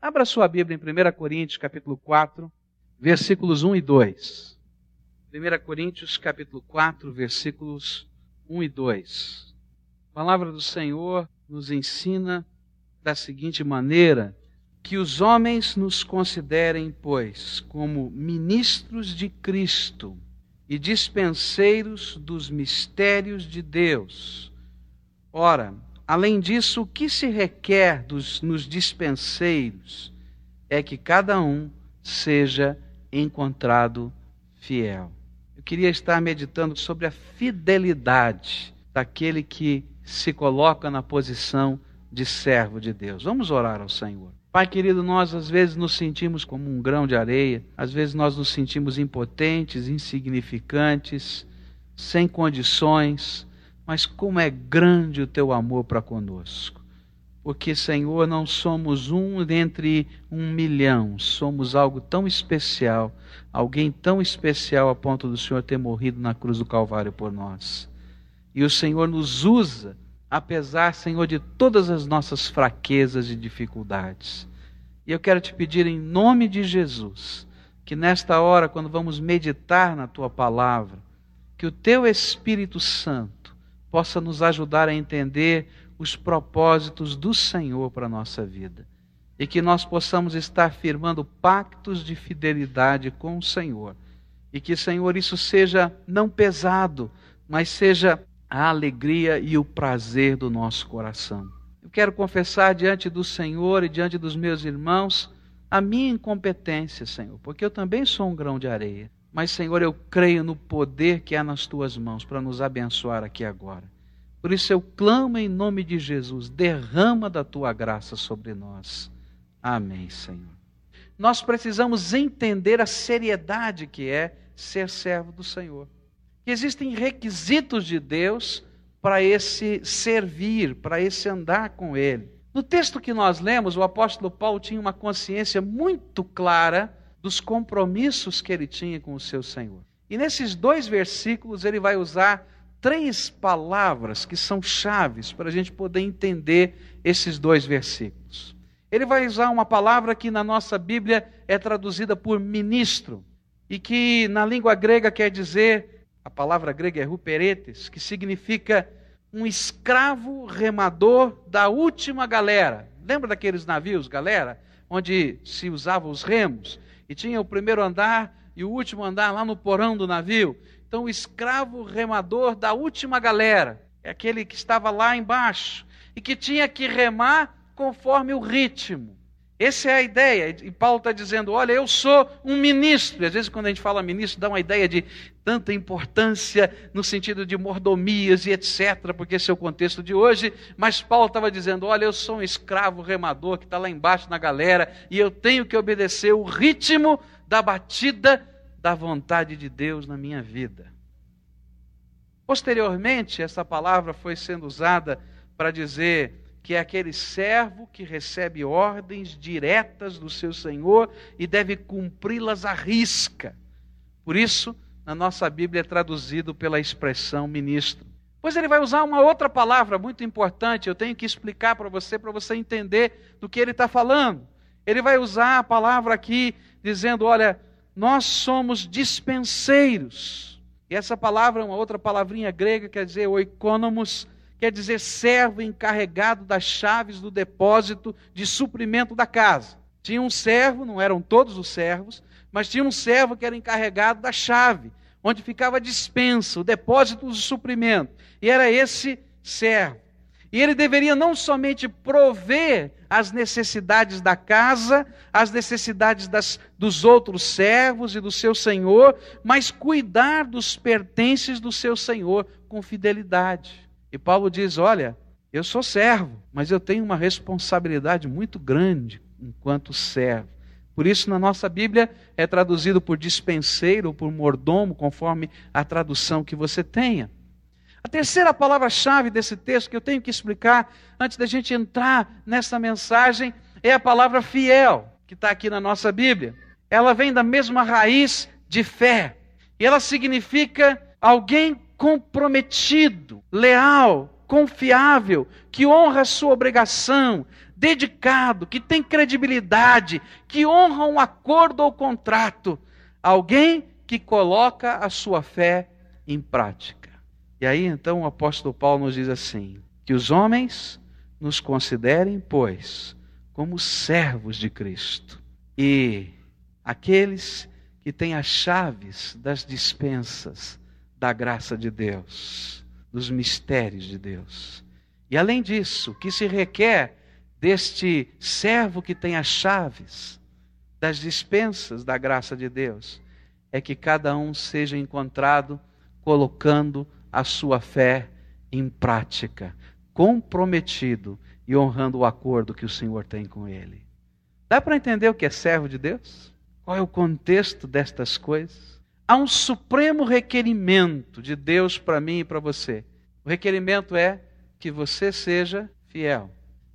Abra sua Bíblia em 1 Coríntios, capítulo 4, versículos 1 e 2. 1 Coríntios, capítulo 4, versículos 1 e 2. A palavra do Senhor nos ensina da seguinte maneira: que os homens nos considerem, pois, como ministros de Cristo e dispenseiros dos mistérios de Deus. Ora, além disso, o que se requer dos, nos dispenseiros é que cada um seja encontrado fiel. Eu queria estar meditando sobre a fidelidade daquele que se coloca na posição de servo de Deus. Vamos orar ao Senhor. Pai querido, nós às vezes nos sentimos como um grão de areia, às vezes nós nos sentimos impotentes, insignificantes, sem condições, mas como é grande o teu amor para conosco. Porque, Senhor, não somos um dentre um milhão, somos algo tão especial, alguém tão especial a ponto do Senhor ter morrido na cruz do Calvário por nós. E o Senhor nos usa apesar, Senhor, de todas as nossas fraquezas e dificuldades. E eu quero te pedir em nome de Jesus, que nesta hora, quando vamos meditar na tua palavra, que o teu Espírito Santo possa nos ajudar a entender os propósitos do Senhor para a nossa vida. E que nós possamos estar firmando pactos de fidelidade com o Senhor. E que, Senhor, isso seja não pesado, mas seja a alegria e o prazer do nosso coração. Eu quero confessar diante do Senhor e diante dos meus irmãos a minha incompetência, Senhor, porque eu também sou um grão de areia. Mas, Senhor, eu creio no poder que há nas tuas mãos para nos abençoar aqui agora. Por isso eu clamo em nome de Jesus, derrama da tua graça sobre nós. Amém, Senhor. Nós precisamos entender a seriedade que é ser servo do Senhor existem requisitos de Deus para esse servir, para esse andar com Ele. No texto que nós lemos, o apóstolo Paulo tinha uma consciência muito clara dos compromissos que ele tinha com o seu Senhor. E nesses dois versículos ele vai usar três palavras que são chaves para a gente poder entender esses dois versículos. Ele vai usar uma palavra que na nossa Bíblia é traduzida por ministro e que na língua grega quer dizer a palavra grega é ruperetes, que significa um escravo remador da última galera. Lembra daqueles navios, galera, onde se usavam os remos e tinha o primeiro andar e o último andar lá no porão do navio? Então, o escravo remador da última galera é aquele que estava lá embaixo e que tinha que remar conforme o ritmo. Essa é a ideia. E Paulo está dizendo: olha, eu sou um ministro. E às vezes, quando a gente fala ministro, dá uma ideia de tanta importância no sentido de mordomias e etc., porque esse é o contexto de hoje. Mas Paulo estava dizendo: olha, eu sou um escravo remador que está lá embaixo na galera e eu tenho que obedecer o ritmo da batida da vontade de Deus na minha vida. Posteriormente, essa palavra foi sendo usada para dizer que é aquele servo que recebe ordens diretas do seu senhor e deve cumpri-las à risca. Por isso, na nossa Bíblia é traduzido pela expressão ministro. Pois ele vai usar uma outra palavra muito importante, eu tenho que explicar para você, para você entender do que ele está falando. Ele vai usar a palavra aqui, dizendo: olha, nós somos dispenseiros. E essa palavra, uma outra palavrinha grega, quer dizer oikonomos, quer dizer servo encarregado das chaves do depósito de suprimento da casa. Tinha um servo, não eram todos os servos, mas tinha um servo que era encarregado da chave, onde ficava a dispensa, o depósito do suprimento. E era esse servo. E ele deveria não somente prover as necessidades da casa, as necessidades das, dos outros servos e do seu senhor, mas cuidar dos pertences do seu senhor com fidelidade. E Paulo diz: Olha, eu sou servo, mas eu tenho uma responsabilidade muito grande enquanto servo. Por isso, na nossa Bíblia, é traduzido por dispenseiro ou por mordomo, conforme a tradução que você tenha. A terceira palavra-chave desse texto que eu tenho que explicar antes da gente entrar nessa mensagem é a palavra fiel, que está aqui na nossa Bíblia. Ela vem da mesma raiz de fé. E ela significa alguém comprometido, leal, confiável, que honra a sua obrigação, dedicado, que tem credibilidade, que honra um acordo ou contrato. Alguém que coloca a sua fé em prática. E aí então o apóstolo Paulo nos diz assim: que os homens nos considerem, pois, como servos de Cristo e aqueles que têm as chaves das dispensas da graça de Deus, dos mistérios de Deus. E além disso, o que se requer deste servo que tem as chaves das dispensas da graça de Deus é que cada um seja encontrado colocando a sua fé em prática, comprometido e honrando o acordo que o Senhor tem com ele. Dá para entender o que é servo de Deus? Qual é o contexto destas coisas? Há um supremo requerimento de Deus para mim e para você. O requerimento é que você seja fiel,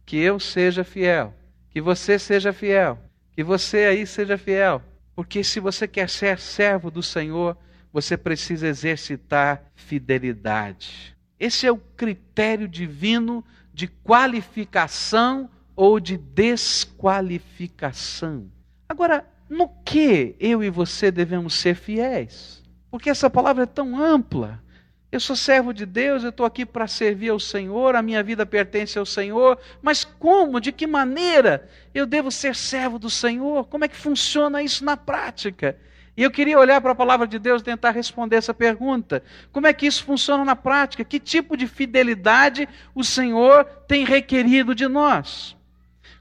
que eu seja fiel, que você seja fiel, que você aí seja fiel. Porque se você quer ser servo do Senhor, você precisa exercitar fidelidade. Esse é o critério divino de qualificação ou de desqualificação. Agora, no que eu e você devemos ser fiéis? Porque essa palavra é tão ampla. Eu sou servo de Deus, eu estou aqui para servir ao Senhor, a minha vida pertence ao Senhor, mas como, de que maneira eu devo ser servo do Senhor? Como é que funciona isso na prática? E eu queria olhar para a palavra de Deus e tentar responder essa pergunta. Como é que isso funciona na prática? Que tipo de fidelidade o Senhor tem requerido de nós?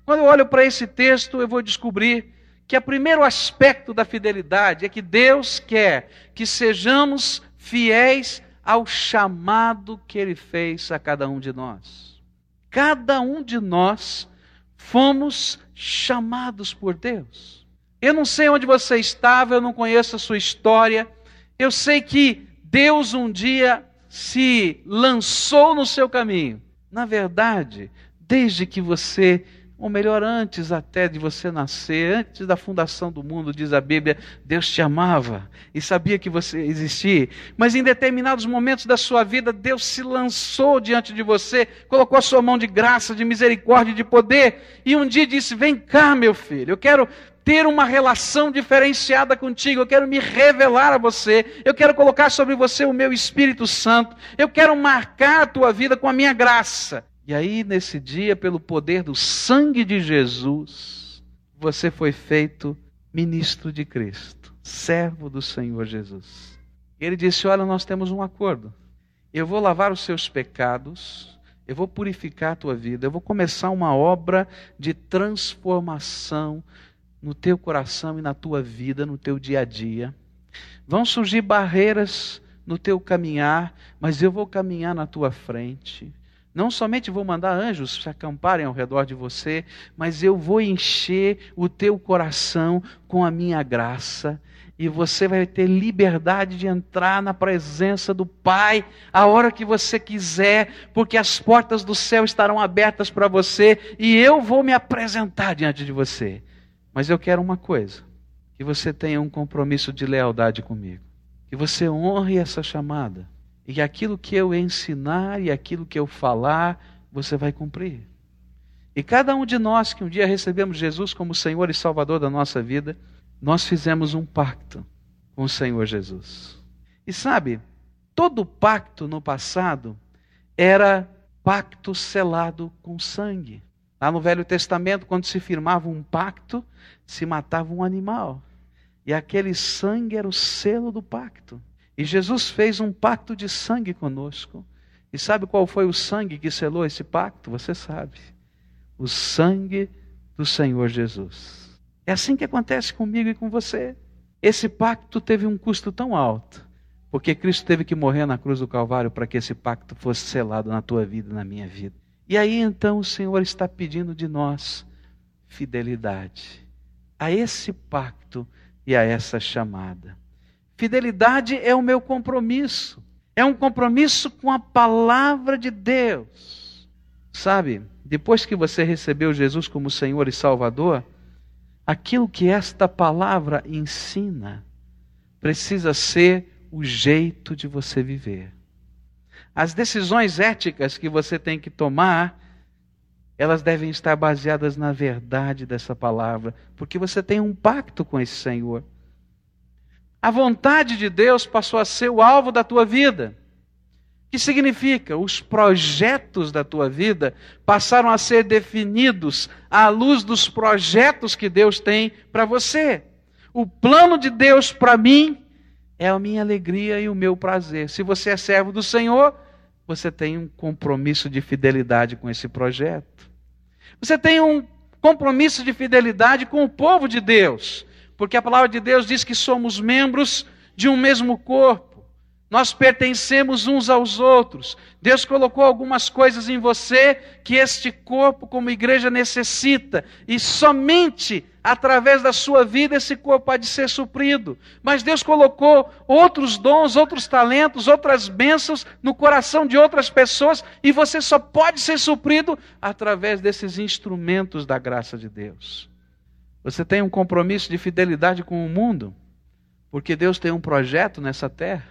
Quando eu olho para esse texto, eu vou descobrir que o primeiro aspecto da fidelidade é que Deus quer que sejamos fiéis ao chamado que Ele fez a cada um de nós. Cada um de nós fomos chamados por Deus. Eu não sei onde você estava, eu não conheço a sua história. Eu sei que Deus um dia se lançou no seu caminho. Na verdade, desde que você, ou melhor, antes até de você nascer, antes da fundação do mundo, diz a Bíblia, Deus te amava e sabia que você existia. Mas em determinados momentos da sua vida, Deus se lançou diante de você, colocou a sua mão de graça, de misericórdia, de poder, e um dia disse: Vem cá, meu filho, eu quero ter uma relação diferenciada contigo, eu quero me revelar a você, eu quero colocar sobre você o meu Espírito Santo, eu quero marcar a tua vida com a minha graça. E aí, nesse dia, pelo poder do sangue de Jesus, você foi feito ministro de Cristo, servo do Senhor Jesus. Ele disse: Olha, nós temos um acordo. Eu vou lavar os seus pecados, eu vou purificar a tua vida, eu vou começar uma obra de transformação no teu coração e na tua vida, no teu dia a dia. Vão surgir barreiras no teu caminhar, mas eu vou caminhar na tua frente. Não somente vou mandar anjos se acamparem ao redor de você, mas eu vou encher o teu coração com a minha graça. E você vai ter liberdade de entrar na presença do Pai a hora que você quiser, porque as portas do céu estarão abertas para você e eu vou me apresentar diante de você. Mas eu quero uma coisa: que você tenha um compromisso de lealdade comigo. Que você honre essa chamada. E aquilo que eu ensinar e aquilo que eu falar, você vai cumprir. E cada um de nós que um dia recebemos Jesus como Senhor e Salvador da nossa vida, nós fizemos um pacto com o Senhor Jesus. E sabe, todo pacto no passado era pacto selado com sangue. Lá no Velho Testamento, quando se firmava um pacto, se matava um animal. E aquele sangue era o selo do pacto. E Jesus fez um pacto de sangue conosco. E sabe qual foi o sangue que selou esse pacto? Você sabe. O sangue do Senhor Jesus. É assim que acontece comigo e com você. Esse pacto teve um custo tão alto, porque Cristo teve que morrer na cruz do Calvário para que esse pacto fosse selado na tua vida e na minha vida. E aí então o Senhor está pedindo de nós fidelidade a esse pacto e a essa chamada. Fidelidade é o meu compromisso, é um compromisso com a palavra de Deus. Sabe, depois que você recebeu Jesus como Senhor e Salvador, aquilo que esta palavra ensina precisa ser o jeito de você viver. As decisões éticas que você tem que tomar, elas devem estar baseadas na verdade dessa palavra, porque você tem um pacto com esse Senhor. A vontade de Deus passou a ser o alvo da tua vida. Que significa? Os projetos da tua vida passaram a ser definidos à luz dos projetos que Deus tem para você. O plano de Deus para mim é a minha alegria e o meu prazer. Se você é servo do Senhor, você tem um compromisso de fidelidade com esse projeto. Você tem um compromisso de fidelidade com o povo de Deus, porque a palavra de Deus diz que somos membros de um mesmo corpo. Nós pertencemos uns aos outros. Deus colocou algumas coisas em você que este corpo, como igreja, necessita. E somente através da sua vida esse corpo pode ser suprido. Mas Deus colocou outros dons, outros talentos, outras bênçãos no coração de outras pessoas. E você só pode ser suprido através desses instrumentos da graça de Deus. Você tem um compromisso de fidelidade com o mundo, porque Deus tem um projeto nessa terra.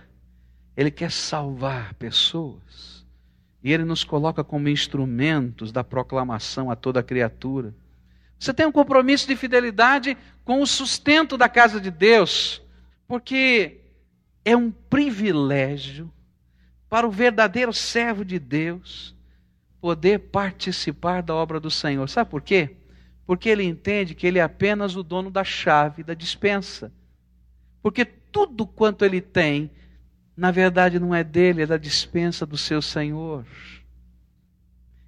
Ele quer salvar pessoas. E ele nos coloca como instrumentos da proclamação a toda criatura. Você tem um compromisso de fidelidade com o sustento da casa de Deus, porque é um privilégio para o verdadeiro servo de Deus poder participar da obra do Senhor. Sabe por quê? Porque ele entende que ele é apenas o dono da chave da dispensa. Porque tudo quanto ele tem na verdade não é dele, é da dispensa do seu Senhor.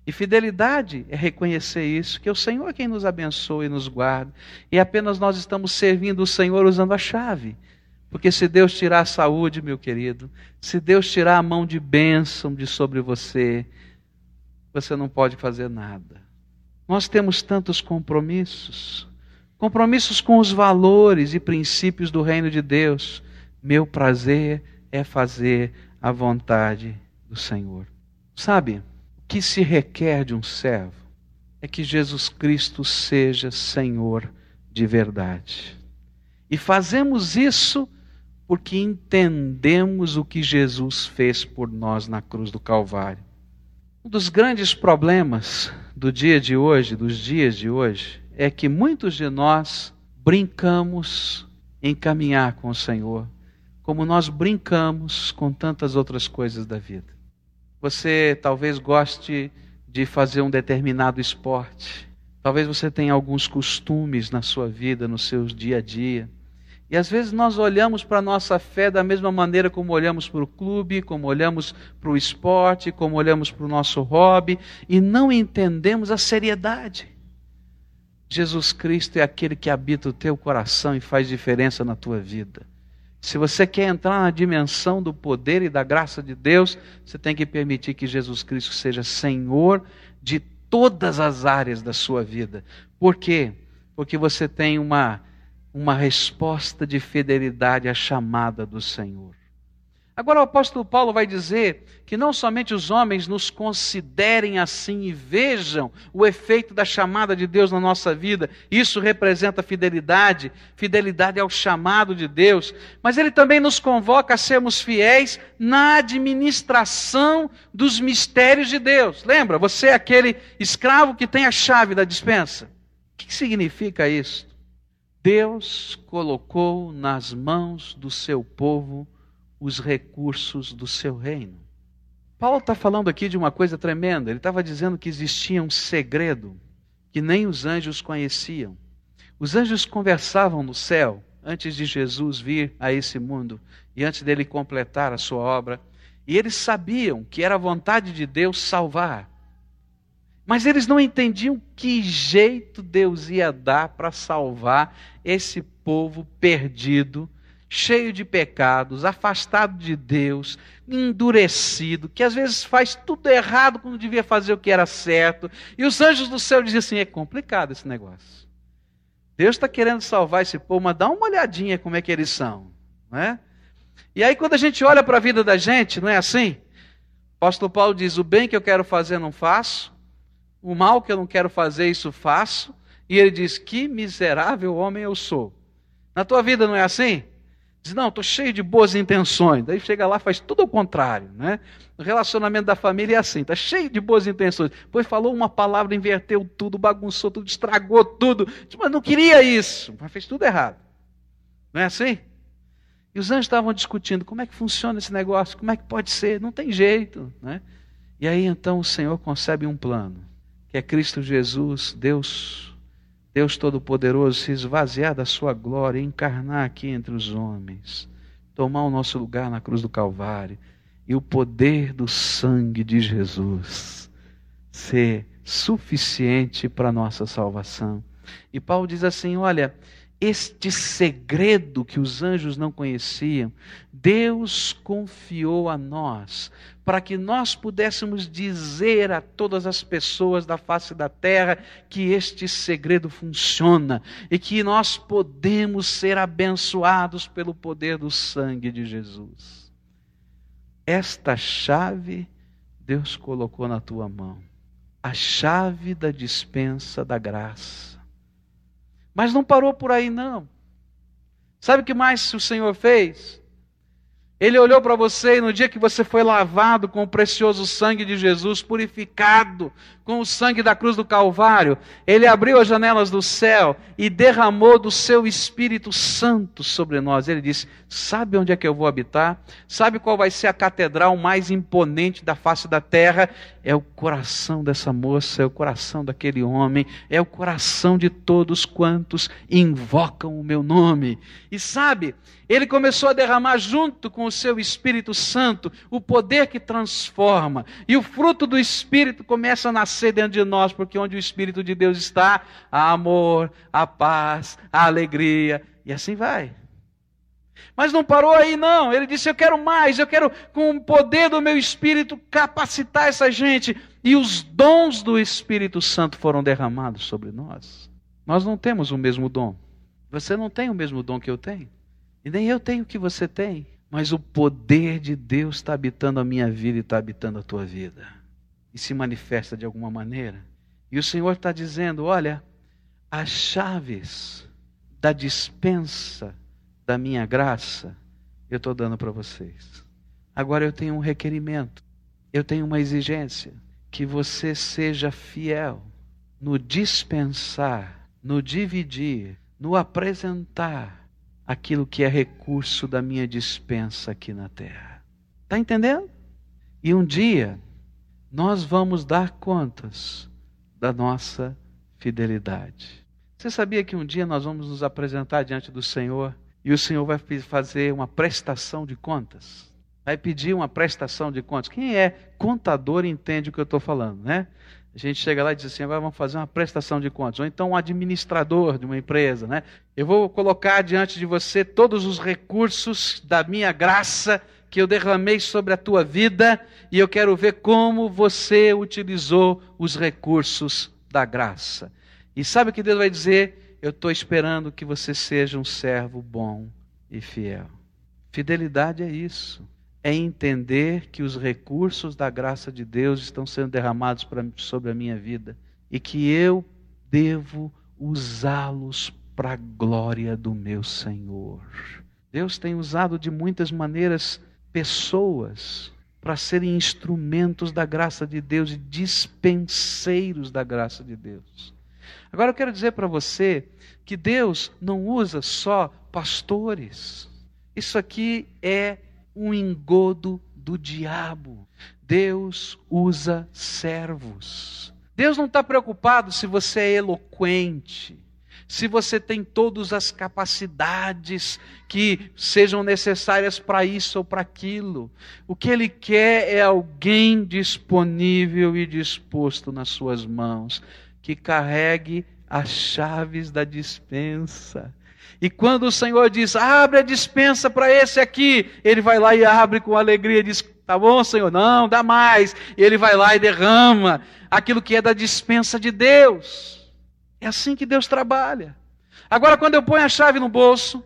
E fidelidade é reconhecer isso, que é o Senhor é quem nos abençoa e nos guarda, e apenas nós estamos servindo o Senhor usando a chave. Porque se Deus tirar a saúde, meu querido, se Deus tirar a mão de bênção de sobre você, você não pode fazer nada. Nós temos tantos compromissos compromissos com os valores e princípios do reino de Deus. Meu prazer é fazer a vontade do Senhor. Sabe, o que se requer de um servo é que Jesus Cristo seja Senhor de verdade. E fazemos isso porque entendemos o que Jesus fez por nós na cruz do Calvário. Um dos grandes problemas do dia de hoje, dos dias de hoje, é que muitos de nós brincamos em caminhar com o Senhor como nós brincamos com tantas outras coisas da vida. Você talvez goste de fazer um determinado esporte. Talvez você tenha alguns costumes na sua vida, no seu dia a dia. E às vezes nós olhamos para a nossa fé da mesma maneira como olhamos para o clube, como olhamos para o esporte, como olhamos para o nosso hobby, e não entendemos a seriedade. Jesus Cristo é aquele que habita o teu coração e faz diferença na tua vida. Se você quer entrar na dimensão do poder e da graça de Deus, você tem que permitir que Jesus Cristo seja Senhor de todas as áreas da sua vida. Por quê? Porque você tem uma, uma resposta de fidelidade à chamada do Senhor. Agora o apóstolo Paulo vai dizer que não somente os homens nos considerem assim e vejam o efeito da chamada de Deus na nossa vida, isso representa fidelidade, fidelidade ao chamado de Deus, mas ele também nos convoca a sermos fiéis na administração dos mistérios de Deus. Lembra, você é aquele escravo que tem a chave da dispensa. O que significa isso? Deus colocou nas mãos do seu povo os recursos do seu reino. Paulo está falando aqui de uma coisa tremenda. Ele estava dizendo que existia um segredo que nem os anjos conheciam. Os anjos conversavam no céu antes de Jesus vir a esse mundo e antes dele completar a sua obra. E eles sabiam que era a vontade de Deus salvar. Mas eles não entendiam que jeito Deus ia dar para salvar esse povo perdido cheio de pecados, afastado de Deus, endurecido, que às vezes faz tudo errado quando devia fazer o que era certo. E os anjos do céu dizem assim: é complicado esse negócio. Deus está querendo salvar esse povo, mas dá uma olhadinha como é que eles são. Não é? E aí, quando a gente olha para a vida da gente, não é assim? O apóstolo Paulo diz: o bem que eu quero fazer, não faço, o mal que eu não quero fazer, isso faço. E ele diz: que miserável homem eu sou. Na tua vida não é assim? Diz, não, estou cheio de boas intenções. Daí chega lá faz tudo ao contrário. Né? O relacionamento da família é assim, está cheio de boas intenções. Depois falou uma palavra, inverteu tudo, bagunçou tudo, estragou tudo. Diz, mas não queria isso, mas fez tudo errado. Não é assim? E os anjos estavam discutindo como é que funciona esse negócio, como é que pode ser, não tem jeito. Né? E aí então o Senhor concebe um plano, que é Cristo Jesus, Deus Deus Todo-Poderoso se esvaziar da sua glória, encarnar aqui entre os homens, tomar o nosso lugar na cruz do Calvário e o poder do sangue de Jesus ser suficiente para nossa salvação. E Paulo diz assim: olha, este segredo que os anjos não conheciam, Deus confiou a nós, para que nós pudéssemos dizer a todas as pessoas da face da terra que este segredo funciona e que nós podemos ser abençoados pelo poder do sangue de Jesus. Esta chave Deus colocou na tua mão, a chave da dispensa da graça mas não parou por aí, não. Sabe o que mais o Senhor fez? Ele olhou para você e no dia que você foi lavado com o precioso sangue de Jesus, purificado com o sangue da cruz do Calvário, ele abriu as janelas do céu e derramou do seu Espírito Santo sobre nós. Ele disse: Sabe onde é que eu vou habitar? Sabe qual vai ser a catedral mais imponente da face da terra? É o coração dessa moça, é o coração daquele homem, é o coração de todos quantos invocam o meu nome. E sabe, ele começou a derramar junto com o seu Espírito Santo o poder que transforma, e o fruto do Espírito começa a nascer dentro de nós, porque onde o Espírito de Deus está, há amor, a paz, a alegria, e assim vai. Mas não parou aí, não. Ele disse: Eu quero mais, eu quero, com o poder do meu Espírito, capacitar essa gente. E os dons do Espírito Santo foram derramados sobre nós. Nós não temos o mesmo dom. Você não tem o mesmo dom que eu tenho. E nem eu tenho o que você tem. Mas o poder de Deus está habitando a minha vida e está habitando a tua vida. E se manifesta de alguma maneira. E o Senhor está dizendo: olha, as chaves da dispensa da minha graça eu estou dando para vocês. Agora eu tenho um requerimento, eu tenho uma exigência: que você seja fiel no dispensar, no dividir, no apresentar aquilo que é recurso da minha dispensa aqui na terra. Está entendendo? E um dia nós vamos dar contas da nossa fidelidade. Você sabia que um dia nós vamos nos apresentar diante do Senhor e o Senhor vai fazer uma prestação de contas? Vai pedir uma prestação de contas. Quem é contador entende o que eu estou falando, né? A gente chega lá e diz assim: agora vamos fazer uma prestação de contas. Ou então um administrador de uma empresa, né? Eu vou colocar diante de você todos os recursos da minha graça que eu derramei sobre a tua vida e eu quero ver como você utilizou os recursos da graça. E sabe o que Deus vai dizer? Eu estou esperando que você seja um servo bom e fiel. Fidelidade é isso é entender que os recursos da graça de Deus estão sendo derramados pra, sobre a minha vida e que eu devo usá-los para a glória do meu Senhor. Deus tem usado de muitas maneiras pessoas para serem instrumentos da graça de Deus e dispenseiros da graça de Deus. Agora eu quero dizer para você que Deus não usa só pastores. Isso aqui é um engodo do diabo. Deus usa servos. Deus não está preocupado se você é eloquente, se você tem todas as capacidades que sejam necessárias para isso ou para aquilo. O que Ele quer é alguém disponível e disposto nas suas mãos, que carregue as chaves da dispensa e quando o Senhor diz, abre a dispensa para esse aqui, ele vai lá e abre com alegria e diz, tá bom, Senhor, não, dá mais. E ele vai lá e derrama aquilo que é da dispensa de Deus. É assim que Deus trabalha. Agora, quando eu ponho a chave no bolso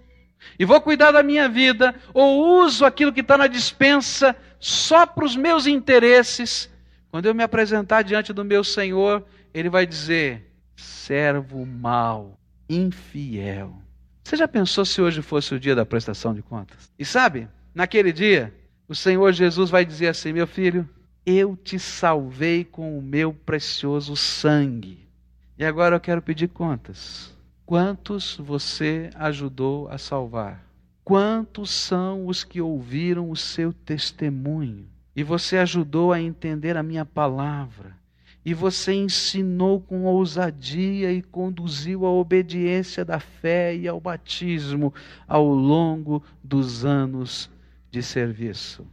e vou cuidar da minha vida, ou uso aquilo que está na dispensa só para os meus interesses, quando eu me apresentar diante do meu Senhor, ele vai dizer: servo mau, infiel Você já pensou se hoje fosse o dia da prestação de contas? E sabe, naquele dia, o Senhor Jesus vai dizer assim: Meu filho, eu te salvei com o meu precioso sangue. E agora eu quero pedir contas. Quantos você ajudou a salvar? Quantos são os que ouviram o seu testemunho? E você ajudou a entender a minha palavra? E você ensinou com ousadia e conduziu à obediência da fé e ao batismo ao longo dos anos de serviço.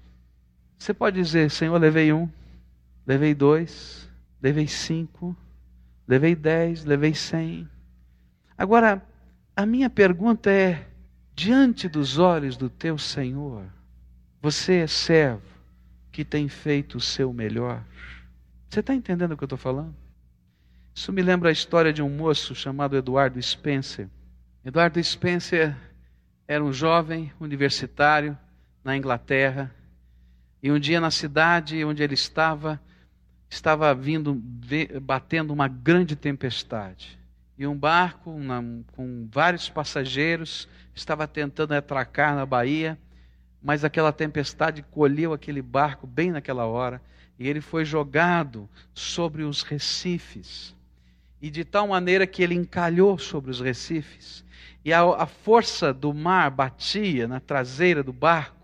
Você pode dizer, Senhor, levei um, levei dois, levei cinco, levei dez, levei cem. Agora, a minha pergunta é: diante dos olhos do teu Senhor, você é servo que tem feito o seu melhor? Você está entendendo o que eu estou falando? Isso me lembra a história de um moço chamado Eduardo Spencer. Eduardo Spencer era um jovem universitário na Inglaterra e um dia na cidade onde ele estava, estava vindo batendo uma grande tempestade. E um barco uma, com vários passageiros estava tentando atracar na Bahia, mas aquela tempestade colheu aquele barco bem naquela hora e ele foi jogado sobre os recifes. E de tal maneira que ele encalhou sobre os recifes. E a, a força do mar batia na traseira do barco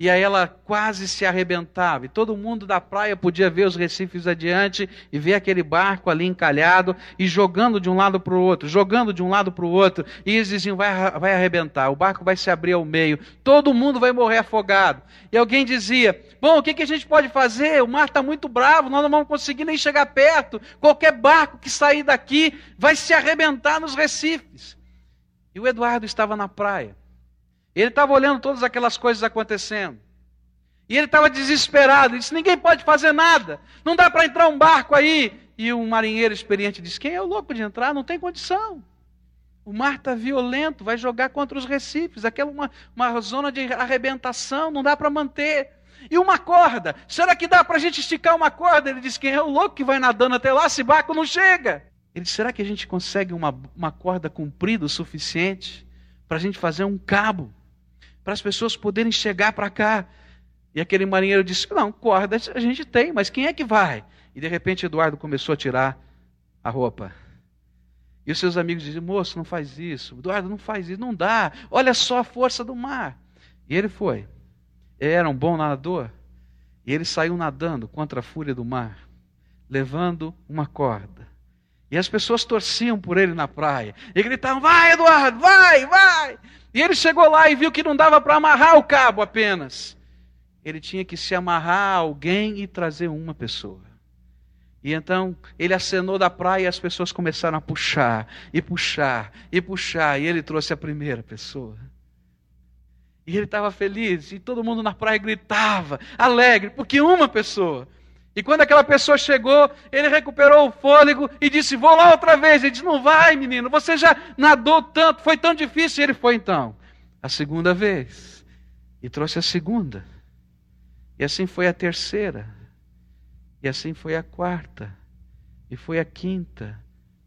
e aí ela quase se arrebentava. E todo mundo da praia podia ver os recifes adiante e ver aquele barco ali encalhado e jogando de um lado para o outro, jogando de um lado para o outro. E eles diziam: vai, vai arrebentar, o barco vai se abrir ao meio, todo mundo vai morrer afogado. E alguém dizia: Bom, o que, que a gente pode fazer? O mar está muito bravo, nós não vamos conseguir nem chegar perto. Qualquer barco que sair daqui vai se arrebentar nos recifes. E o Eduardo estava na praia. Ele estava olhando todas aquelas coisas acontecendo. E ele estava desesperado. Ele disse: Ninguém pode fazer nada. Não dá para entrar um barco aí. E um marinheiro experiente disse: Quem é o louco de entrar? Não tem condição. O mar está violento, vai jogar contra os recifes. Aquela é uma, uma zona de arrebentação, não dá para manter. E uma corda, será que dá para a gente esticar uma corda? Ele disse: Quem é o louco que vai nadando até lá? Esse barco não chega. Ele disse: Será que a gente consegue uma, uma corda comprida o suficiente para a gente fazer um cabo? Para as pessoas poderem chegar para cá. E aquele marinheiro disse: Não, corda a gente tem, mas quem é que vai? E de repente Eduardo começou a tirar a roupa. E os seus amigos diziam: Moço, não faz isso. Eduardo, não faz isso, não dá. Olha só a força do mar. E ele foi. Ele era um bom nadador. E ele saiu nadando contra a fúria do mar, levando uma corda. E as pessoas torciam por ele na praia. E gritavam: Vai, Eduardo, vai, vai. E ele chegou lá e viu que não dava para amarrar o cabo apenas. Ele tinha que se amarrar a alguém e trazer uma pessoa. E então ele acenou da praia e as pessoas começaram a puxar, e puxar, e puxar. E ele trouxe a primeira pessoa. E ele estava feliz, e todo mundo na praia gritava, alegre, porque uma pessoa e quando aquela pessoa chegou, ele recuperou o fôlego e disse: Vou lá outra vez. Ele disse: Não vai, menino, você já nadou tanto, foi tão difícil. E ele foi então, a segunda vez, e trouxe a segunda. E assim foi a terceira, e assim foi a quarta, e foi a quinta,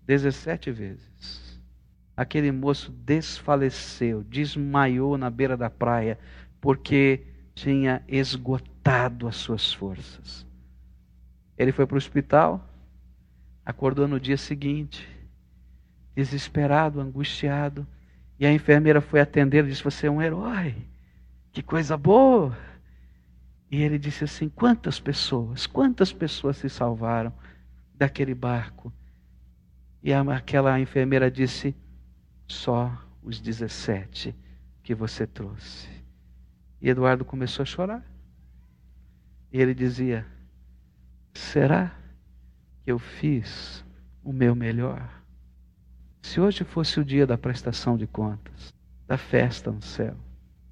dezessete vezes. Aquele moço desfaleceu, desmaiou na beira da praia, porque tinha esgotado as suas forças. Ele foi para o hospital, acordou no dia seguinte, desesperado, angustiado, e a enfermeira foi atender e disse: Você é um herói, que coisa boa. E ele disse assim: Quantas pessoas, quantas pessoas se salvaram daquele barco? E aquela enfermeira disse: Só os 17 que você trouxe. E Eduardo começou a chorar. E ele dizia: Será que eu fiz o meu melhor? Se hoje fosse o dia da prestação de contas, da festa no céu,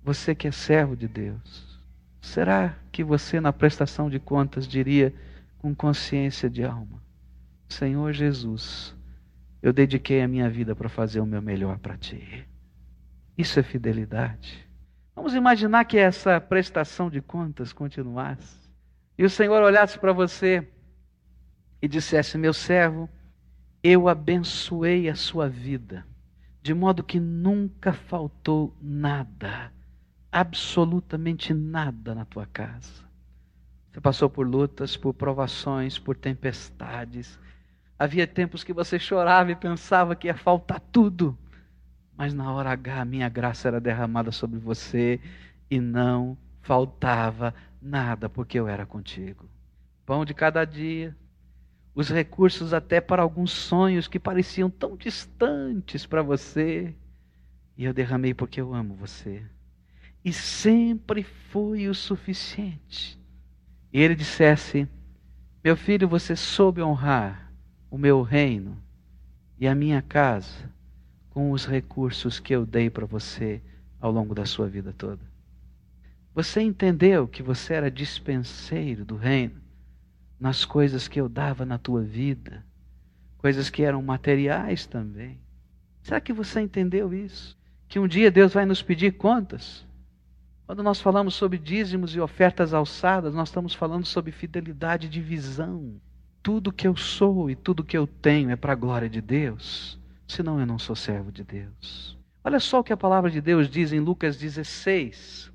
você que é servo de Deus, será que você na prestação de contas diria com consciência de alma: Senhor Jesus, eu dediquei a minha vida para fazer o meu melhor para ti? Isso é fidelidade. Vamos imaginar que essa prestação de contas continuasse e o Senhor olhasse para você e dissesse: Meu servo, eu abençoei a sua vida, de modo que nunca faltou nada, absolutamente nada na tua casa. Você passou por lutas, por provações, por tempestades. Havia tempos que você chorava e pensava que ia faltar tudo. Mas na hora H, a minha graça era derramada sobre você e não faltava nada, porque eu era contigo. Pão de cada dia, os recursos até para alguns sonhos que pareciam tão distantes para você. E eu derramei porque eu amo você. E sempre foi o suficiente e ele dissesse: Meu filho, você soube honrar o meu reino e a minha casa com os recursos que eu dei para você ao longo da sua vida toda. Você entendeu que você era dispenseiro do reino nas coisas que eu dava na tua vida, coisas que eram materiais também. Será que você entendeu isso? Que um dia Deus vai nos pedir contas? Quando nós falamos sobre dízimos e ofertas alçadas, nós estamos falando sobre fidelidade de visão. Tudo que eu sou e tudo que eu tenho é para a glória de Deus, senão eu não sou servo de Deus. Olha só o que a palavra de Deus diz em Lucas 16,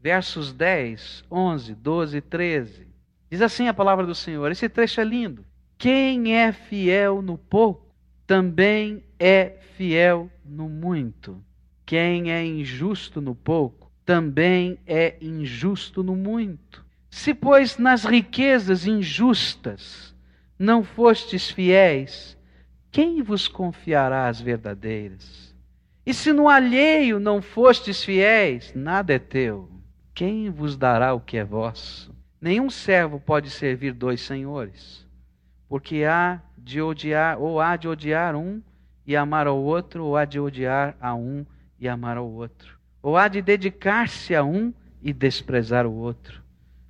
versos 10, 11, 12 e 13. Diz assim a palavra do Senhor. Esse trecho é lindo. Quem é fiel no pouco, também é fiel no muito. Quem é injusto no pouco, também é injusto no muito. Se, pois, nas riquezas injustas não fostes fiéis, quem vos confiará as verdadeiras? E se no alheio não fostes fiéis, nada é teu. Quem vos dará o que é vosso? Nenhum servo pode servir dois senhores, porque há de odiar, ou há de odiar um e amar ao outro, ou há de odiar a um e amar ao outro ou há de dedicar-se a um e desprezar o outro.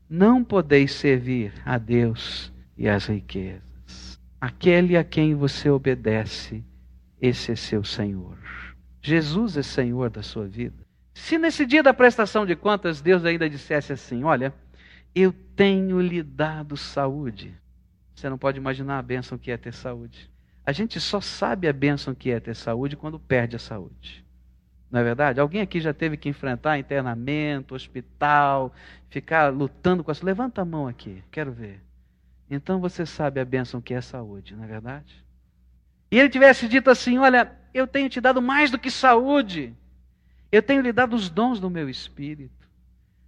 Não podeis servir a Deus e às riquezas. Aquele a quem você obedece, esse é seu Senhor. Jesus é Senhor da sua vida. Se nesse dia da prestação de contas Deus ainda dissesse assim: Olha, eu tenho lhe dado saúde. Você não pode imaginar a bênção que é ter saúde. A gente só sabe a bênção que é ter saúde quando perde a saúde. Não é verdade? Alguém aqui já teve que enfrentar internamento, hospital, ficar lutando com a Levanta a mão aqui, quero ver. Então você sabe a bênção que é saúde, não é verdade? E ele tivesse dito assim: Olha, eu tenho te dado mais do que saúde, eu tenho lhe dado os dons do meu espírito,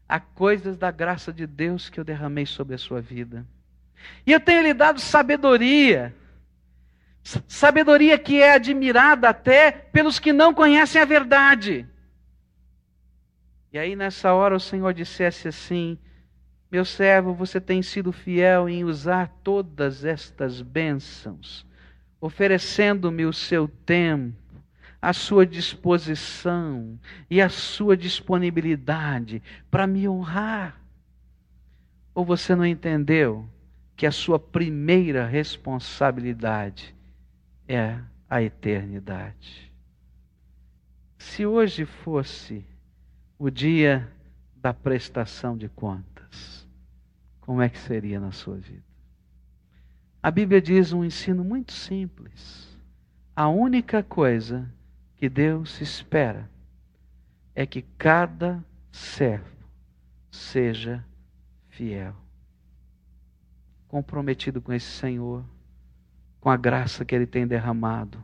há coisas da graça de Deus que eu derramei sobre a sua vida, e eu tenho lhe dado sabedoria, Sabedoria que é admirada até pelos que não conhecem a verdade. E aí, nessa hora, o Senhor dissesse assim: Meu servo, você tem sido fiel em usar todas estas bênçãos, oferecendo-me o seu tempo, a sua disposição e a sua disponibilidade para me honrar. Ou você não entendeu que a sua primeira responsabilidade é a eternidade. Se hoje fosse o dia da prestação de contas, como é que seria na sua vida? A Bíblia diz um ensino muito simples. A única coisa que Deus espera é que cada servo seja fiel, comprometido com esse Senhor com a graça que Ele tem derramado,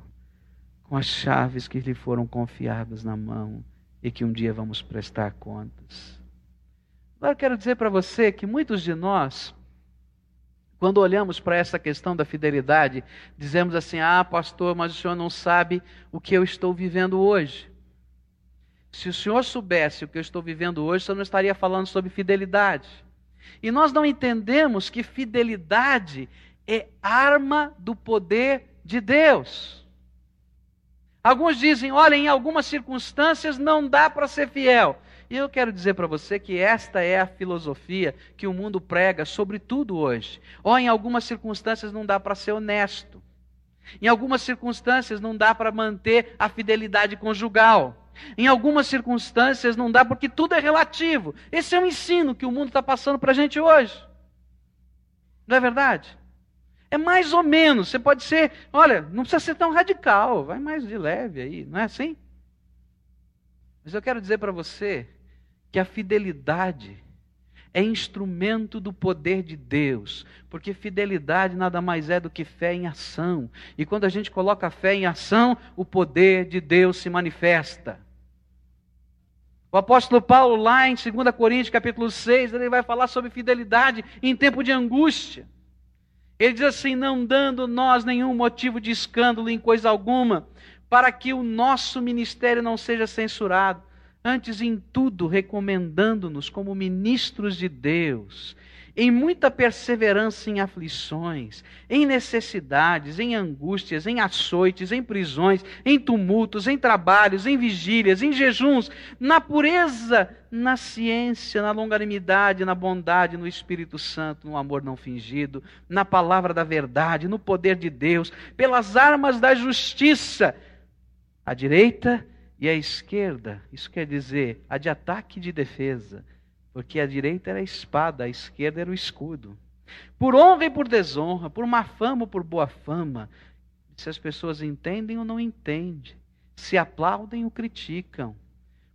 com as chaves que lhe foram confiadas na mão e que um dia vamos prestar contas. Agora eu quero dizer para você que muitos de nós, quando olhamos para essa questão da fidelidade, dizemos assim: ah, pastor, mas o senhor não sabe o que eu estou vivendo hoje. Se o senhor soubesse o que eu estou vivendo hoje, o senhor não estaria falando sobre fidelidade. E nós não entendemos que fidelidade é arma do poder de Deus. Alguns dizem, olha, em algumas circunstâncias não dá para ser fiel. E eu quero dizer para você que esta é a filosofia que o mundo prega sobre tudo hoje. Ó, em algumas circunstâncias não dá para ser honesto. Em algumas circunstâncias não dá para manter a fidelidade conjugal. Em algumas circunstâncias não dá porque tudo é relativo. Esse é o ensino que o mundo está passando para a gente hoje. Não é verdade? É mais ou menos. Você pode ser, olha, não precisa ser tão radical, vai mais de leve aí, não é assim? Mas eu quero dizer para você que a fidelidade é instrumento do poder de Deus, porque fidelidade nada mais é do que fé em ação. E quando a gente coloca a fé em ação, o poder de Deus se manifesta. O apóstolo Paulo, lá em 2 Coríntios, capítulo 6, ele vai falar sobre fidelidade em tempo de angústia. Ele diz assim: não dando nós nenhum motivo de escândalo em coisa alguma, para que o nosso ministério não seja censurado, antes em tudo recomendando-nos como ministros de Deus em muita perseverança em aflições, em necessidades, em angústias, em açoites, em prisões, em tumultos, em trabalhos, em vigílias, em jejuns, na pureza, na ciência, na longanimidade, na bondade, no Espírito Santo, no amor não fingido, na palavra da verdade, no poder de Deus, pelas armas da justiça, à direita e à esquerda, isso quer dizer, a de ataque e de defesa porque a direita era a espada, a esquerda era o escudo. Por honra e por desonra, por má fama ou por boa fama, se as pessoas entendem ou não entendem, se aplaudem ou criticam,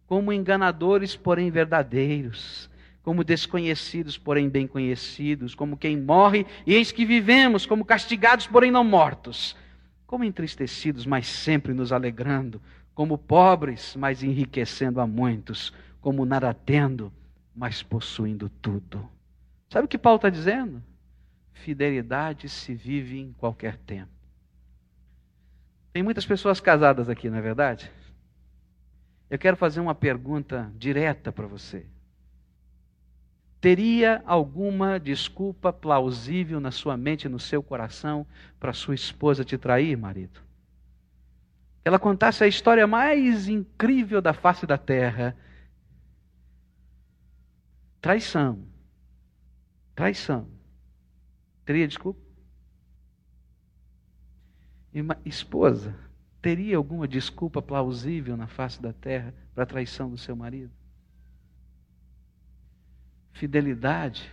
como enganadores, porém verdadeiros, como desconhecidos, porém bem conhecidos, como quem morre e eis que vivemos, como castigados, porém não mortos, como entristecidos, mas sempre nos alegrando, como pobres, mas enriquecendo a muitos, como nada tendo, mas possuindo tudo. Sabe o que Paulo está dizendo? Fidelidade se vive em qualquer tempo. Tem muitas pessoas casadas aqui, não é verdade? Eu quero fazer uma pergunta direta para você. Teria alguma desculpa plausível na sua mente e no seu coração para sua esposa te trair, marido? Ela contasse a história mais incrível da face da terra Traição. Traição. Teria desculpa? Uma esposa, teria alguma desculpa plausível na face da terra para a traição do seu marido? Fidelidade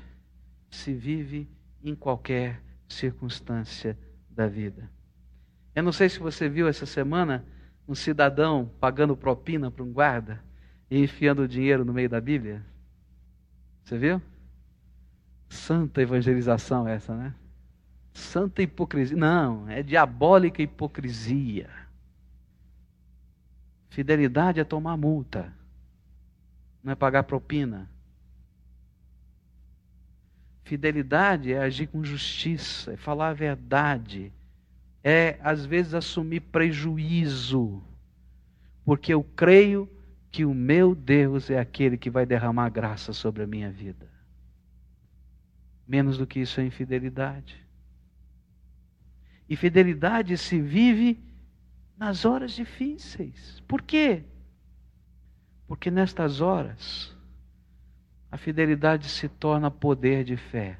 se vive em qualquer circunstância da vida. Eu não sei se você viu essa semana um cidadão pagando propina para um guarda e enfiando o dinheiro no meio da Bíblia. Você viu? Santa evangelização essa, né? Santa hipocrisia. Não, é diabólica hipocrisia. Fidelidade é tomar multa, não é pagar propina. Fidelidade é agir com justiça, é falar a verdade, é às vezes assumir prejuízo, porque eu creio que o meu Deus é aquele que vai derramar graça sobre a minha vida. Menos do que isso é infidelidade. E fidelidade se vive nas horas difíceis. Por quê? Porque nestas horas a fidelidade se torna poder de fé.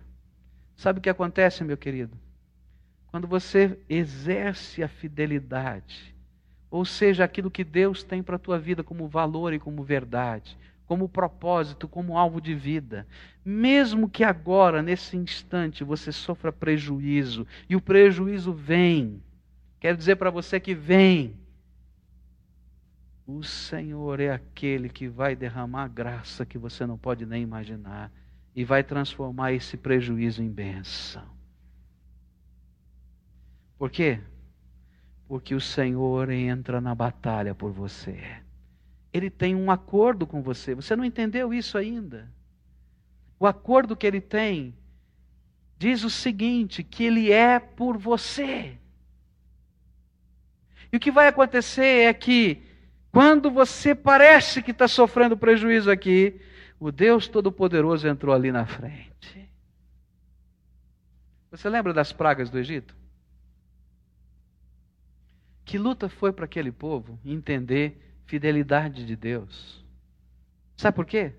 Sabe o que acontece, meu querido? Quando você exerce a fidelidade, ou seja, aquilo que Deus tem para a tua vida como valor e como verdade, como propósito, como alvo de vida. Mesmo que agora, nesse instante, você sofra prejuízo, e o prejuízo vem, quero dizer para você que vem. O Senhor é aquele que vai derramar graça que você não pode nem imaginar e vai transformar esse prejuízo em bênção. Por quê? porque o Senhor entra na batalha por você. Ele tem um acordo com você. Você não entendeu isso ainda? O acordo que ele tem diz o seguinte: que ele é por você. E o que vai acontecer é que, quando você parece que está sofrendo prejuízo aqui, o Deus Todo-Poderoso entrou ali na frente. Você lembra das pragas do Egito? Que luta foi para aquele povo entender fidelidade de Deus? Sabe por quê?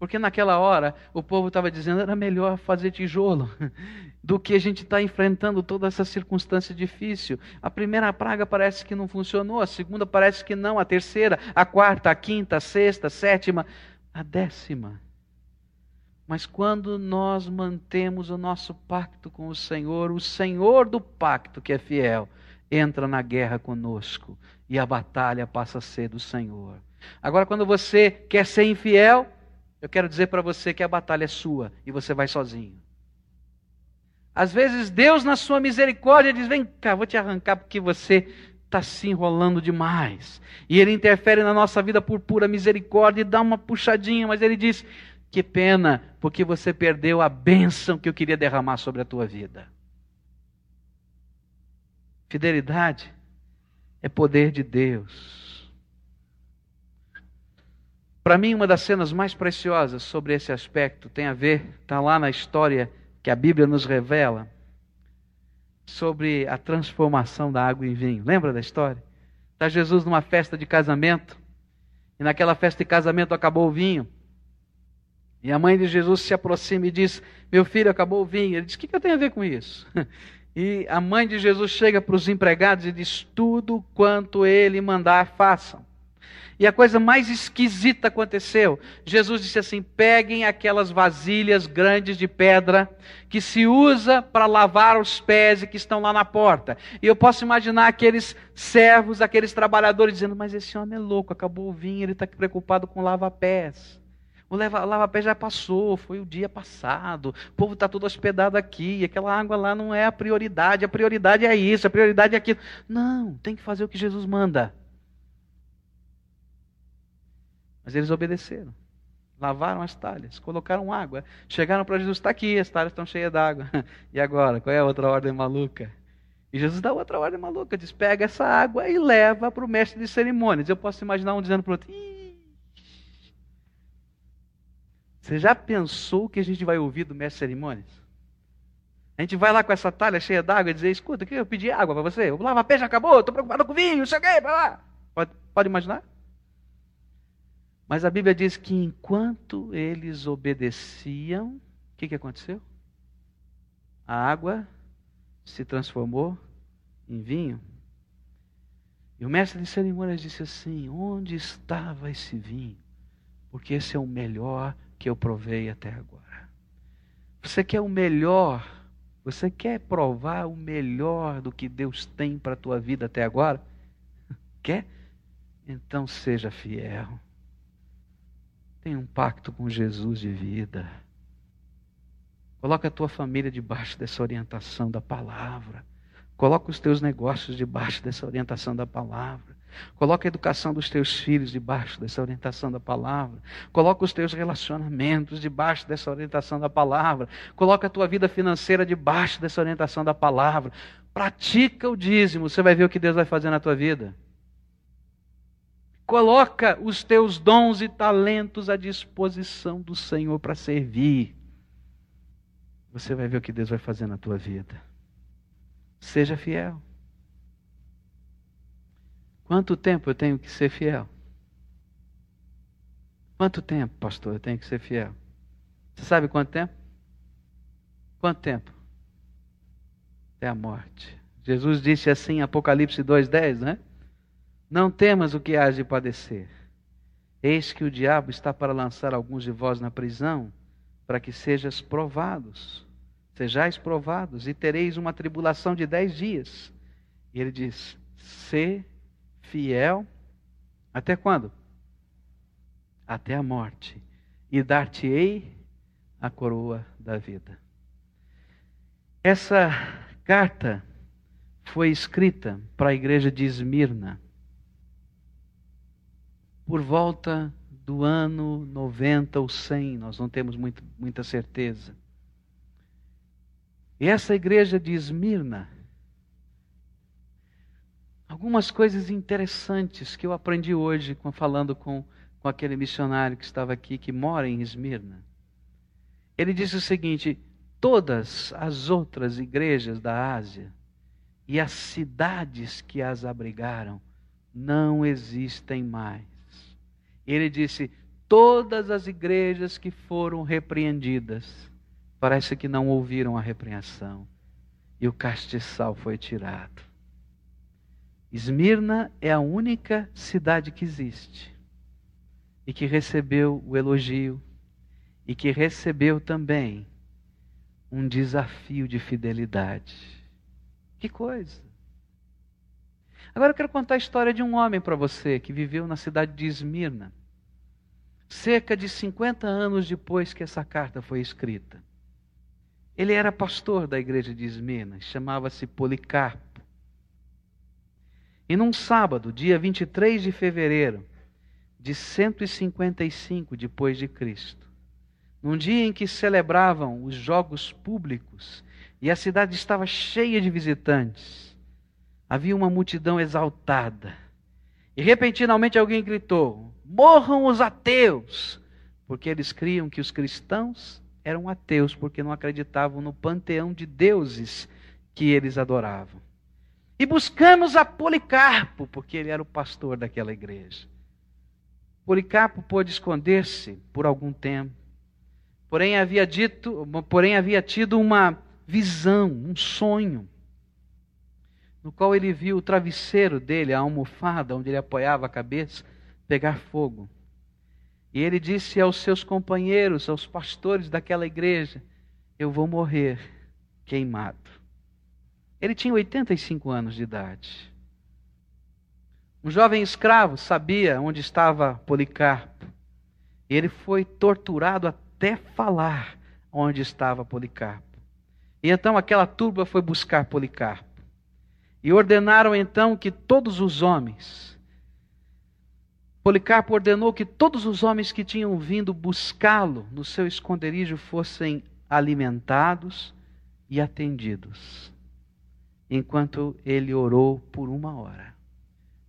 Porque naquela hora o povo estava dizendo era melhor fazer tijolo do que a gente está enfrentando toda essa circunstância difícil. A primeira praga parece que não funcionou, a segunda parece que não, a terceira, a quarta, a quinta, a sexta, a sétima, a décima. Mas quando nós mantemos o nosso pacto com o Senhor, o Senhor do pacto, que é fiel, entra na guerra conosco e a batalha passa a ser do Senhor. Agora, quando você quer ser infiel, eu quero dizer para você que a batalha é sua e você vai sozinho. Às vezes, Deus, na sua misericórdia, diz: Vem cá, vou te arrancar porque você está se enrolando demais. E Ele interfere na nossa vida por pura misericórdia e dá uma puxadinha, mas Ele diz: Que pena, porque você perdeu a bênção que eu queria derramar sobre a tua vida. Fidelidade é poder de Deus. Para mim, uma das cenas mais preciosas sobre esse aspecto tem a ver, está lá na história que a Bíblia nos revela, sobre a transformação da água em vinho. Lembra da história? Está Jesus numa festa de casamento, e naquela festa de casamento acabou o vinho. E a mãe de Jesus se aproxima e diz: Meu filho, acabou o vinho. Ele diz: O que, que eu tenho a ver com isso? E a mãe de Jesus chega para os empregados e diz: Tudo quanto ele mandar, façam. E a coisa mais esquisita aconteceu. Jesus disse assim: peguem aquelas vasilhas grandes de pedra que se usa para lavar os pés e que estão lá na porta. E eu posso imaginar aqueles servos, aqueles trabalhadores dizendo: Mas esse homem é louco, acabou o vinho, ele está preocupado com lava-pés. O lava-pé já passou, foi o dia passado. O povo está todo hospedado aqui. Aquela água lá não é a prioridade. A prioridade é isso, a prioridade é aquilo. Não, tem que fazer o que Jesus manda. Mas eles obedeceram. Lavaram as talhas, colocaram água. Chegaram para Jesus: está aqui, as talhas estão cheias d'água. E agora? Qual é a outra ordem maluca? E Jesus dá outra ordem maluca: diz, pega essa água e leva para o mestre de cerimônias. Eu posso imaginar um dizendo para o outro: Você já pensou que a gente vai ouvir do mestre de cerimônias? A gente vai lá com essa talha cheia d'água e dizer: escuta, que eu pedi água para você. O lava-pé já acabou, estou preocupado com vinho, cheguei para lá. Pode, pode imaginar? Mas a Bíblia diz que enquanto eles obedeciam, o que, que aconteceu? A água se transformou em vinho. E o mestre de cerimônias disse assim: Onde estava esse vinho? Porque esse é o melhor que eu provei até agora. Você quer o melhor? Você quer provar o melhor do que Deus tem para a tua vida até agora? Quer? Então seja fiel. Tenha um pacto com Jesus de vida. Coloca a tua família debaixo dessa orientação da palavra. Coloca os teus negócios debaixo dessa orientação da palavra. Coloca a educação dos teus filhos debaixo dessa orientação da palavra. Coloca os teus relacionamentos debaixo dessa orientação da palavra. Coloca a tua vida financeira debaixo dessa orientação da palavra. Pratica o dízimo, você vai ver o que Deus vai fazer na tua vida. Coloca os teus dons e talentos à disposição do Senhor para servir. Você vai ver o que Deus vai fazer na tua vida. Seja fiel. Quanto tempo eu tenho que ser fiel? Quanto tempo, pastor, eu tenho que ser fiel? Você sabe quanto tempo? Quanto tempo? Até a morte. Jesus disse assim em Apocalipse 2,10, né? Não temas o que hás de padecer. Eis que o diabo está para lançar alguns de vós na prisão, para que sejas provados. Sejais provados, e tereis uma tribulação de dez dias. E ele diz: Se fiel até quando? Até a morte. E dar-te-ei a coroa da vida. Essa carta foi escrita para a igreja de Esmirna por volta do ano 90 ou 100, nós não temos muito, muita certeza. E essa igreja de Esmirna algumas coisas interessantes que eu aprendi hoje falando com, com aquele missionário que estava aqui, que mora em Esmirna. Ele disse o seguinte: todas as outras igrejas da Ásia e as cidades que as abrigaram não existem mais. Ele disse: todas as igrejas que foram repreendidas, parece que não ouviram a repreensão, e o castiçal foi tirado. Esmirna é a única cidade que existe e que recebeu o elogio e que recebeu também um desafio de fidelidade. Que coisa! Agora eu quero contar a história de um homem para você que viveu na cidade de Esmirna, cerca de 50 anos depois que essa carta foi escrita. Ele era pastor da igreja de Esmirna, chamava-se Policarpo. E num sábado, dia 23 de fevereiro de 155 depois de Cristo, num dia em que celebravam os jogos públicos e a cidade estava cheia de visitantes, havia uma multidão exaltada. E repentinamente alguém gritou: Morram os ateus! Porque eles criam que os cristãos eram ateus, porque não acreditavam no panteão de deuses que eles adoravam. E buscamos a Policarpo, porque ele era o pastor daquela igreja. Policarpo pôde esconder-se por algum tempo. Porém havia dito, porém havia tido uma visão, um sonho, no qual ele viu o travesseiro dele, a almofada onde ele apoiava a cabeça, pegar fogo. E ele disse aos seus companheiros, aos pastores daquela igreja: Eu vou morrer queimado. Ele tinha 85 anos de idade. Um jovem escravo sabia onde estava Policarpo. E ele foi torturado até falar onde estava Policarpo. E então aquela turba foi buscar Policarpo. E ordenaram então que todos os homens, Policarpo ordenou que todos os homens que tinham vindo buscá-lo no seu esconderijo fossem alimentados e atendidos, enquanto ele orou por uma hora.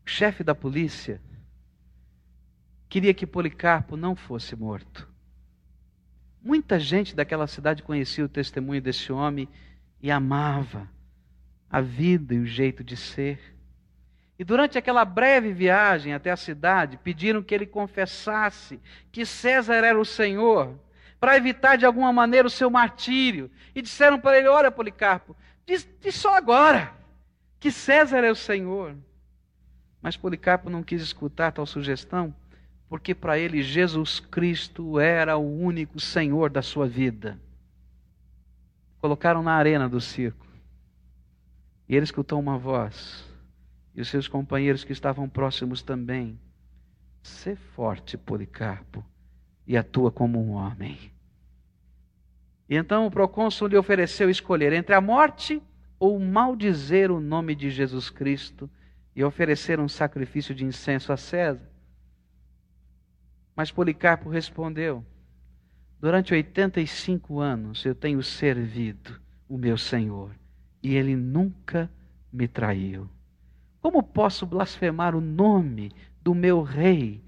O chefe da polícia queria que Policarpo não fosse morto. Muita gente daquela cidade conhecia o testemunho desse homem e amava a vida e o jeito de ser. E durante aquela breve viagem até a cidade, pediram que ele confessasse que César era o Senhor, para evitar de alguma maneira o seu martírio. E disseram para ele: Olha, Policarpo, diz, diz só agora que César é o Senhor. Mas Policarpo não quis escutar tal sugestão, porque para ele Jesus Cristo era o único Senhor da sua vida. Colocaram na arena do circo. E ele escutou uma voz, e os seus companheiros que estavam próximos também. Sê forte, Policarpo, e atua como um homem. E então o procônsul lhe ofereceu escolher entre a morte ou maldizer o nome de Jesus Cristo e oferecer um sacrifício de incenso a César. Mas Policarpo respondeu: Durante 85 anos eu tenho servido o meu Senhor e ele nunca me traiu. Como posso blasfemar o nome do meu rei,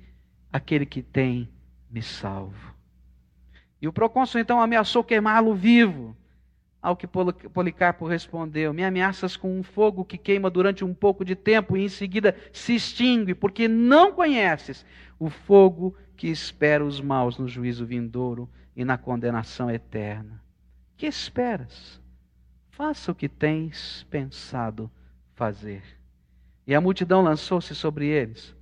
aquele que tem me salvo? E o procônsul então ameaçou queimá-lo vivo. Ao que Policarpo respondeu: Me ameaças com um fogo que queima durante um pouco de tempo e em seguida se extingue, porque não conheces o fogo que espera os maus no juízo vindouro e na condenação eterna. Que esperas? Faça o que tens pensado fazer. E a multidão lançou-se sobre eles,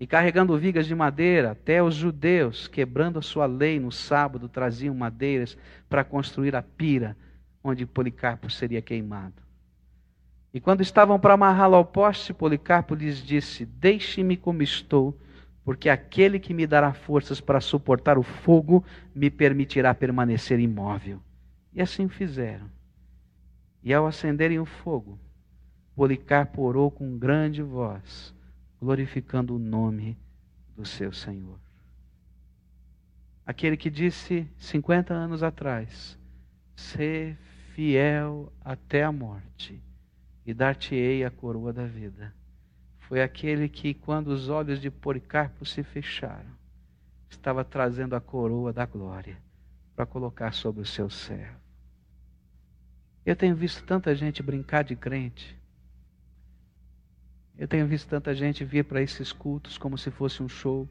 e carregando vigas de madeira, até os judeus, quebrando a sua lei no sábado, traziam madeiras para construir a pira onde Policarpo seria queimado. E quando estavam para amarrá-lo ao poste, Policarpo lhes disse: Deixe-me como estou, porque aquele que me dará forças para suportar o fogo me permitirá permanecer imóvel. E assim fizeram. E ao acenderem o fogo, Policarpo orou com grande voz, glorificando o nome do seu Senhor. Aquele que disse 50 anos atrás: Ser fiel até a morte, e dar-te-ei a coroa da vida. Foi aquele que, quando os olhos de Policarpo se fecharam, estava trazendo a coroa da glória para colocar sobre o seu servo. Eu tenho visto tanta gente brincar de crente. Eu tenho visto tanta gente vir para esses cultos como se fosse um show.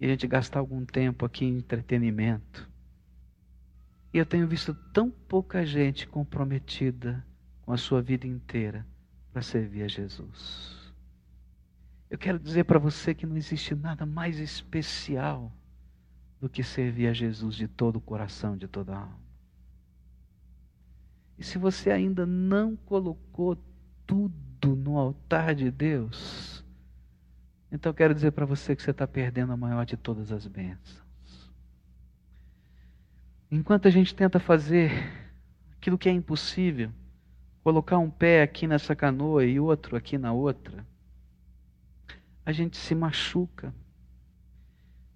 E a gente gastar algum tempo aqui em entretenimento. E eu tenho visto tão pouca gente comprometida com a sua vida inteira para servir a Jesus. Eu quero dizer para você que não existe nada mais especial do que servir a Jesus de todo o coração, de toda a alma. E se você ainda não colocou tudo no altar de Deus, então quero dizer para você que você está perdendo a maior de todas as bênçãos. Enquanto a gente tenta fazer aquilo que é impossível, colocar um pé aqui nessa canoa e outro aqui na outra, a gente se machuca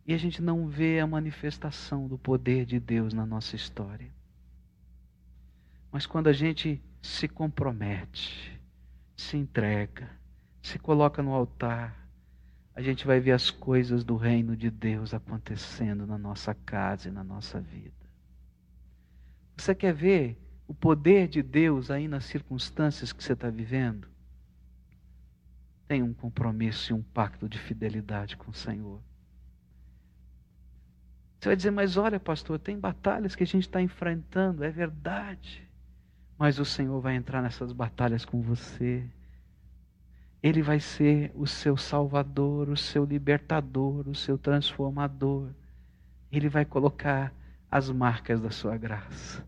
e a gente não vê a manifestação do poder de Deus na nossa história. Mas quando a gente se compromete, se entrega, se coloca no altar, a gente vai ver as coisas do reino de Deus acontecendo na nossa casa e na nossa vida. Você quer ver o poder de Deus aí nas circunstâncias que você está vivendo? Tem um compromisso e um pacto de fidelidade com o Senhor. Você vai dizer, mas olha, pastor, tem batalhas que a gente está enfrentando, é verdade. Mas o Senhor vai entrar nessas batalhas com você. Ele vai ser o seu salvador, o seu libertador, o seu transformador. Ele vai colocar as marcas da sua graça.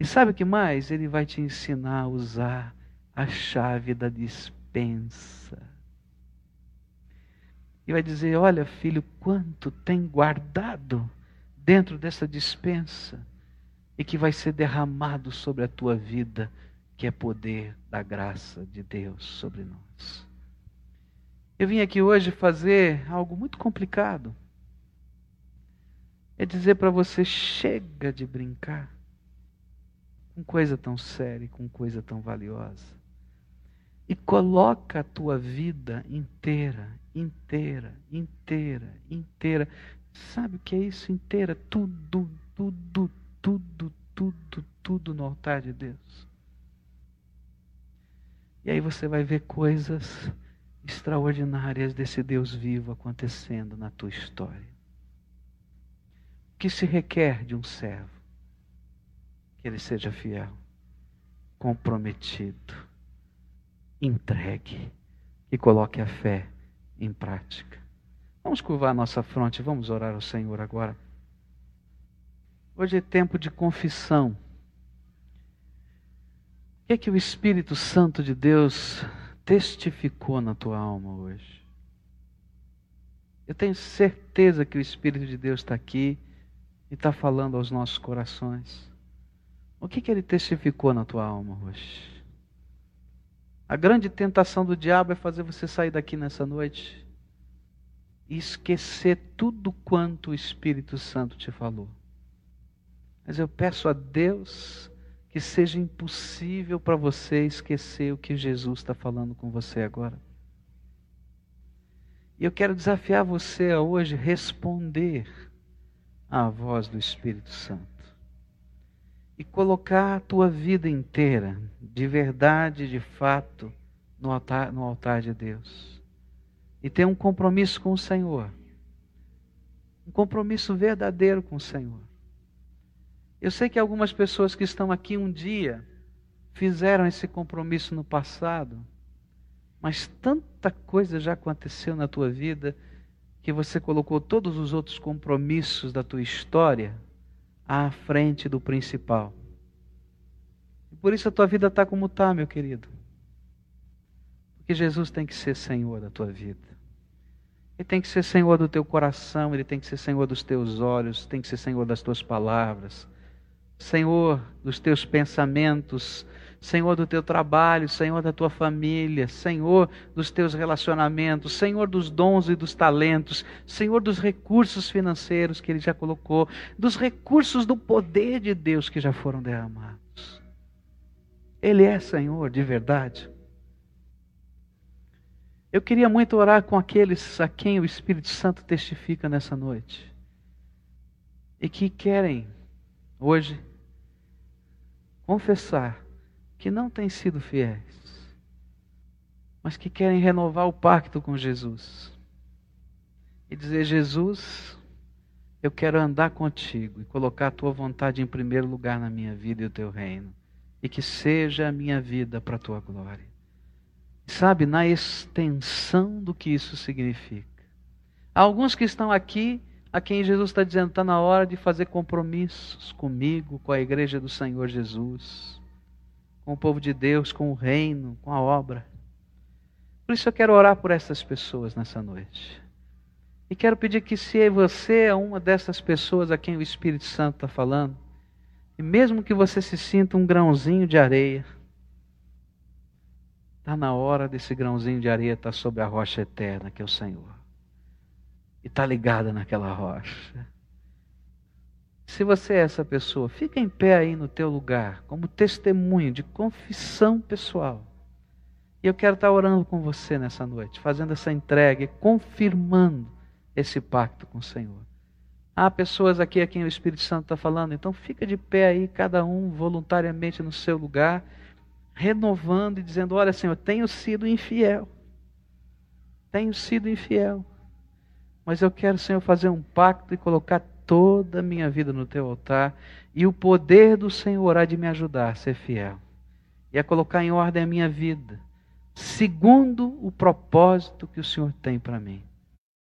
E sabe o que mais? Ele vai te ensinar a usar a chave da dispensa. E vai dizer: Olha, filho, quanto tem guardado dentro dessa dispensa e que vai ser derramado sobre a tua vida, que é poder da graça de Deus sobre nós. Eu vim aqui hoje fazer algo muito complicado. É dizer para você: chega de brincar com coisa tão séria, com coisa tão valiosa. E coloca a tua vida inteira, inteira, inteira, inteira Sabe o que é isso inteira? Tudo, tudo, tudo, tudo, tudo no altar de Deus. E aí você vai ver coisas extraordinárias desse Deus vivo acontecendo na tua história. O que se requer de um servo? Que ele seja fiel, comprometido, entregue e coloque a fé em prática. Vamos curvar nossa fronte, vamos orar ao Senhor agora. Hoje é tempo de confissão. O que é que o Espírito Santo de Deus testificou na tua alma hoje? Eu tenho certeza que o Espírito de Deus está aqui e está falando aos nossos corações. O que, que ele testificou na tua alma hoje? A grande tentação do diabo é fazer você sair daqui nessa noite e esquecer tudo quanto o Espírito Santo te falou. Mas eu peço a Deus que seja impossível para você esquecer o que Jesus está falando com você agora. E eu quero desafiar você a hoje responder à voz do Espírito Santo e colocar a tua vida inteira, de verdade, de fato, no altar, no altar de Deus e ter um compromisso com o Senhor. Um compromisso verdadeiro com o Senhor. Eu sei que algumas pessoas que estão aqui um dia fizeram esse compromisso no passado, mas tanta coisa já aconteceu na tua vida que você colocou todos os outros compromissos da tua história à frente do principal. E por isso a tua vida está como está, meu querido. Porque Jesus tem que ser Senhor da tua vida. Ele tem que ser Senhor do teu coração, ele tem que ser Senhor dos teus olhos, tem que ser Senhor das tuas palavras, Senhor dos teus pensamentos, Senhor do teu trabalho, Senhor da tua família, Senhor dos teus relacionamentos, Senhor dos dons e dos talentos, Senhor dos recursos financeiros que Ele já colocou, dos recursos do poder de Deus que já foram derramados. Ele é Senhor de verdade. Eu queria muito orar com aqueles a quem o Espírito Santo testifica nessa noite e que querem hoje confessar que não têm sido fiéis, mas que querem renovar o pacto com Jesus e dizer: Jesus, eu quero andar contigo e colocar a tua vontade em primeiro lugar na minha vida e o teu reino, e que seja a minha vida para a tua glória sabe, na extensão do que isso significa. Há alguns que estão aqui a quem Jesus está dizendo: está na hora de fazer compromissos comigo, com a igreja do Senhor Jesus, com o povo de Deus, com o reino, com a obra. Por isso eu quero orar por essas pessoas nessa noite. E quero pedir que, se você é uma dessas pessoas a quem o Espírito Santo está falando, e mesmo que você se sinta um grãozinho de areia, está na hora desse grãozinho de areia estar sobre a rocha eterna, que é o Senhor. E está ligada naquela rocha. Se você é essa pessoa, fica em pé aí no teu lugar, como testemunho de confissão pessoal. E eu quero estar tá orando com você nessa noite, fazendo essa entrega e confirmando esse pacto com o Senhor. Há pessoas aqui a quem o Espírito Santo está falando, então fica de pé aí, cada um voluntariamente no seu lugar, renovando e dizendo: Olha, Senhor, tenho sido infiel. Tenho sido infiel. Mas eu quero, Senhor, fazer um pacto e colocar toda a minha vida no teu altar, e o poder do Senhor há de me ajudar a ser fiel e a colocar em ordem a minha vida, segundo o propósito que o Senhor tem para mim.